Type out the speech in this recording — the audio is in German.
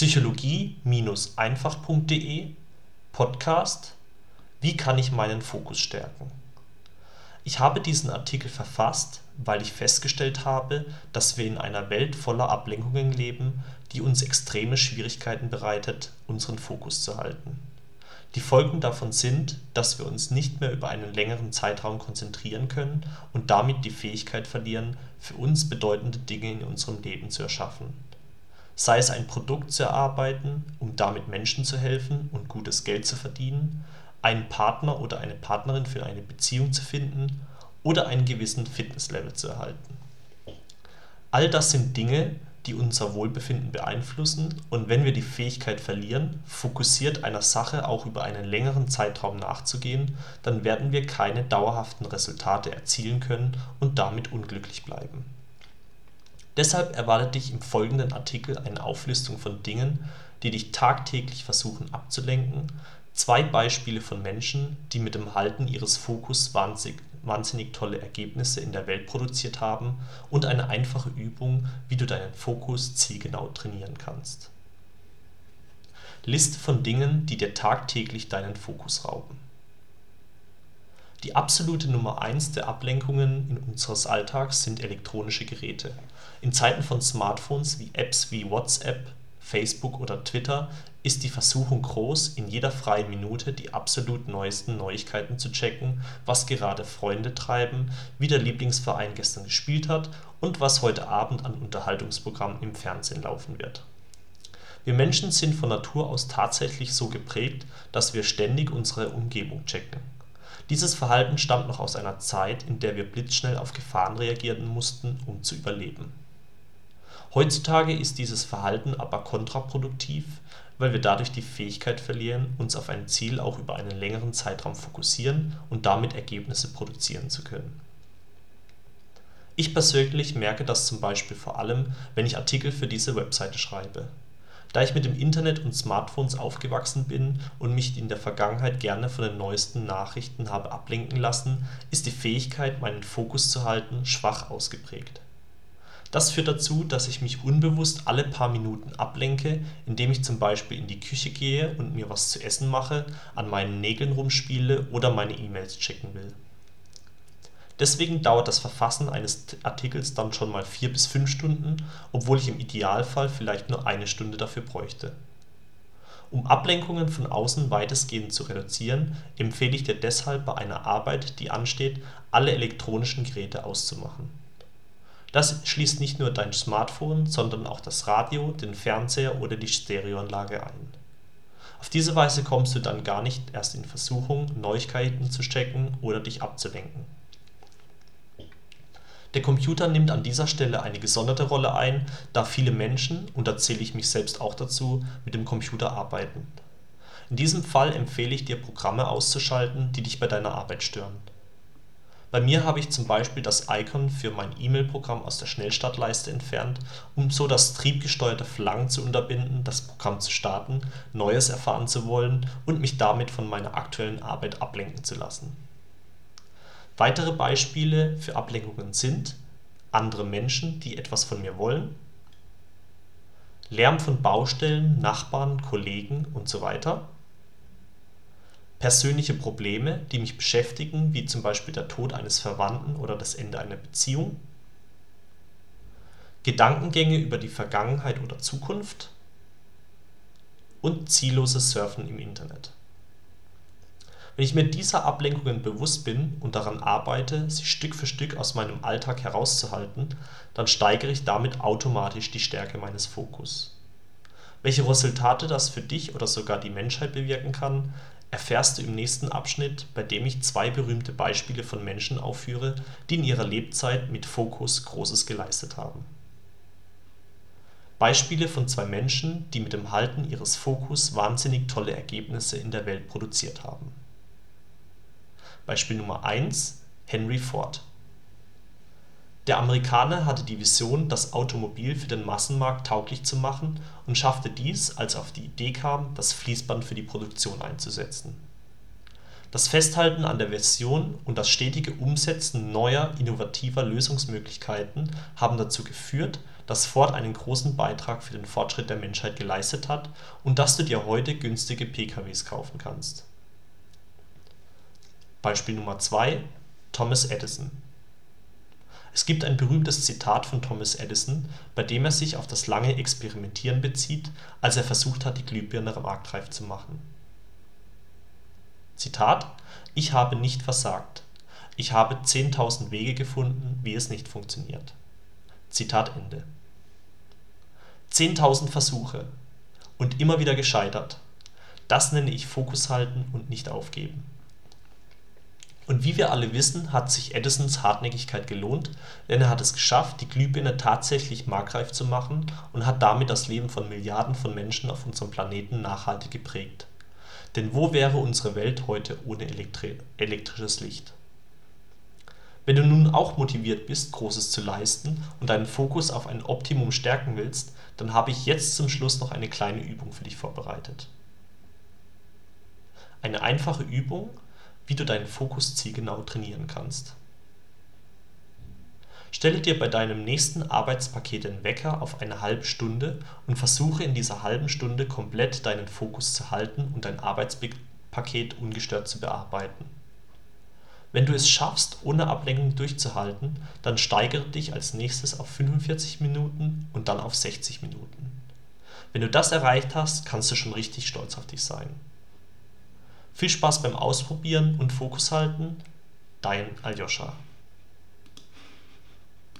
psychologie-einfach.de Podcast Wie kann ich meinen Fokus stärken? Ich habe diesen Artikel verfasst, weil ich festgestellt habe, dass wir in einer Welt voller Ablenkungen leben, die uns extreme Schwierigkeiten bereitet, unseren Fokus zu halten. Die Folgen davon sind, dass wir uns nicht mehr über einen längeren Zeitraum konzentrieren können und damit die Fähigkeit verlieren, für uns bedeutende Dinge in unserem Leben zu erschaffen. Sei es ein Produkt zu erarbeiten, um damit Menschen zu helfen und gutes Geld zu verdienen, einen Partner oder eine Partnerin für eine Beziehung zu finden oder einen gewissen Fitnesslevel zu erhalten. All das sind Dinge, die unser Wohlbefinden beeinflussen und wenn wir die Fähigkeit verlieren, fokussiert einer Sache auch über einen längeren Zeitraum nachzugehen, dann werden wir keine dauerhaften Resultate erzielen können und damit unglücklich bleiben. Deshalb erwartet dich im folgenden Artikel eine Auflistung von Dingen, die dich tagtäglich versuchen abzulenken, zwei Beispiele von Menschen, die mit dem Halten ihres Fokus wahnsinnig tolle Ergebnisse in der Welt produziert haben und eine einfache Übung, wie du deinen Fokus zielgenau trainieren kannst. Liste von Dingen, die dir tagtäglich deinen Fokus rauben. Die absolute Nummer 1 der Ablenkungen in unseres Alltags sind elektronische Geräte. In Zeiten von Smartphones wie Apps wie WhatsApp, Facebook oder Twitter ist die Versuchung groß, in jeder freien Minute die absolut neuesten Neuigkeiten zu checken, was gerade Freunde treiben, wie der Lieblingsverein gestern gespielt hat und was heute Abend an Unterhaltungsprogramm im Fernsehen laufen wird. Wir Menschen sind von Natur aus tatsächlich so geprägt, dass wir ständig unsere Umgebung checken. Dieses Verhalten stammt noch aus einer Zeit, in der wir blitzschnell auf Gefahren reagieren mussten, um zu überleben. Heutzutage ist dieses Verhalten aber kontraproduktiv weil wir dadurch die Fähigkeit verlieren, uns auf ein Ziel auch über einen längeren Zeitraum fokussieren und damit Ergebnisse produzieren zu können. Ich persönlich merke das zum Beispiel vor allem, wenn ich Artikel für diese Webseite schreibe. Da ich mit dem Internet und Smartphones aufgewachsen bin und mich in der Vergangenheit gerne von den neuesten Nachrichten habe ablenken lassen, ist die Fähigkeit, meinen Fokus zu halten, schwach ausgeprägt das führt dazu, dass ich mich unbewusst alle paar Minuten ablenke, indem ich zum Beispiel in die Küche gehe und mir was zu essen mache, an meinen Nägeln rumspiele oder meine E-Mails checken will. Deswegen dauert das Verfassen eines Artikels dann schon mal vier bis fünf Stunden, obwohl ich im Idealfall vielleicht nur eine Stunde dafür bräuchte. Um Ablenkungen von außen weitestgehend zu reduzieren, empfehle ich dir deshalb bei einer Arbeit, die ansteht, alle elektronischen Geräte auszumachen das schließt nicht nur dein Smartphone, sondern auch das Radio, den Fernseher oder die Stereoanlage ein. Auf diese Weise kommst du dann gar nicht erst in Versuchung, Neuigkeiten zu checken oder dich abzulenken. Der Computer nimmt an dieser Stelle eine gesonderte Rolle ein, da viele Menschen und da zähle ich mich selbst auch dazu mit dem Computer arbeiten. In diesem Fall empfehle ich dir Programme auszuschalten, die dich bei deiner Arbeit stören bei mir habe ich zum Beispiel das Icon für mein E-Mail-Programm aus der Schnellstartleiste entfernt, um so das triebgesteuerte Verlangen zu unterbinden, das Programm zu starten, Neues erfahren zu wollen und mich damit von meiner aktuellen Arbeit ablenken zu lassen. Weitere Beispiele für Ablenkungen sind andere Menschen, die etwas von mir wollen, Lärm von Baustellen, Nachbarn, Kollegen usw persönliche Probleme, die mich beschäftigen, wie zum Beispiel der Tod eines Verwandten oder das Ende einer Beziehung, Gedankengänge über die Vergangenheit oder Zukunft und zielloses Surfen im Internet. Wenn ich mir dieser Ablenkungen bewusst bin und daran arbeite, sie Stück für Stück aus meinem Alltag herauszuhalten, dann steigere ich damit automatisch die Stärke meines Fokus. Welche Resultate das für dich oder sogar die Menschheit bewirken kann, erfährst du im nächsten Abschnitt, bei dem ich zwei berühmte Beispiele von Menschen aufführe, die in ihrer Lebzeit mit Fokus Großes geleistet haben. Beispiele von zwei Menschen, die mit dem Halten ihres Fokus wahnsinnig tolle Ergebnisse in der Welt produziert haben. Beispiel Nummer 1: Henry Ford der Amerikaner hatte die Vision, das Automobil für den Massenmarkt tauglich zu machen und schaffte dies, als er auf die Idee kam, das Fließband für die Produktion einzusetzen. Das Festhalten an der Vision und das stetige Umsetzen neuer, innovativer Lösungsmöglichkeiten haben dazu geführt dass Ford einen großen Beitrag für den Fortschritt der Menschheit geleistet hat und dass du dir heute günstige PKWs kaufen kannst. Beispiel Nummer 2: Thomas Edison Es gibt ein berühmtes Zitat von Thomas Edison, bei dem er sich auf das lange Experimentieren bezieht, als er versucht hat, die Glühbirne marktreif zu machen. Zitat: „ Ich habe nicht versagt. Ich habe 10.000 Wege gefunden, wie es nicht funktioniert. Zitat Ende. “Zehntausend Versuche – und immer wieder gescheitert. Das nenne ich Fokus halten und nicht aufgeben. Und wie wir alle wissen, hat sich Edisons Hartnäckigkeit gelohnt, denn er hat es geschafft, die Glühbirne tatsächlich marktreif zu machen und hat damit das Leben von Milliarden von Menschen auf unserem Planeten nachhaltig geprägt. Denn wo wäre unsere Welt heute ohne elektrisches Licht? Wenn du nun auch motiviert bist, Großes zu leisten und deinen Fokus auf ein Optimum stärken willst, dann habe ich jetzt zum Schluss noch eine kleine Übung für dich vorbereitet. Eine einfache Übung, wie du deinen Fokus zielgenau trainieren kannst. Stelle dir bei deinem nächsten Arbeitspaket den Wecker auf eine halbe Stunde und versuche in dieser halben Stunde komplett deinen Fokus zu halten und dein Arbeitspaket ungestört zu bearbeiten. Wenn du es schaffst, ohne Ablenkung durchzuhalten, dann steigere dich als nächstes auf 45 Minuten und dann auf 60 Minuten. Wenn du das erreicht hast, kannst du schon richtig stolz auf dich sein. Viel Spaß beim Ausprobieren und Fokus halten, dein Aljoscha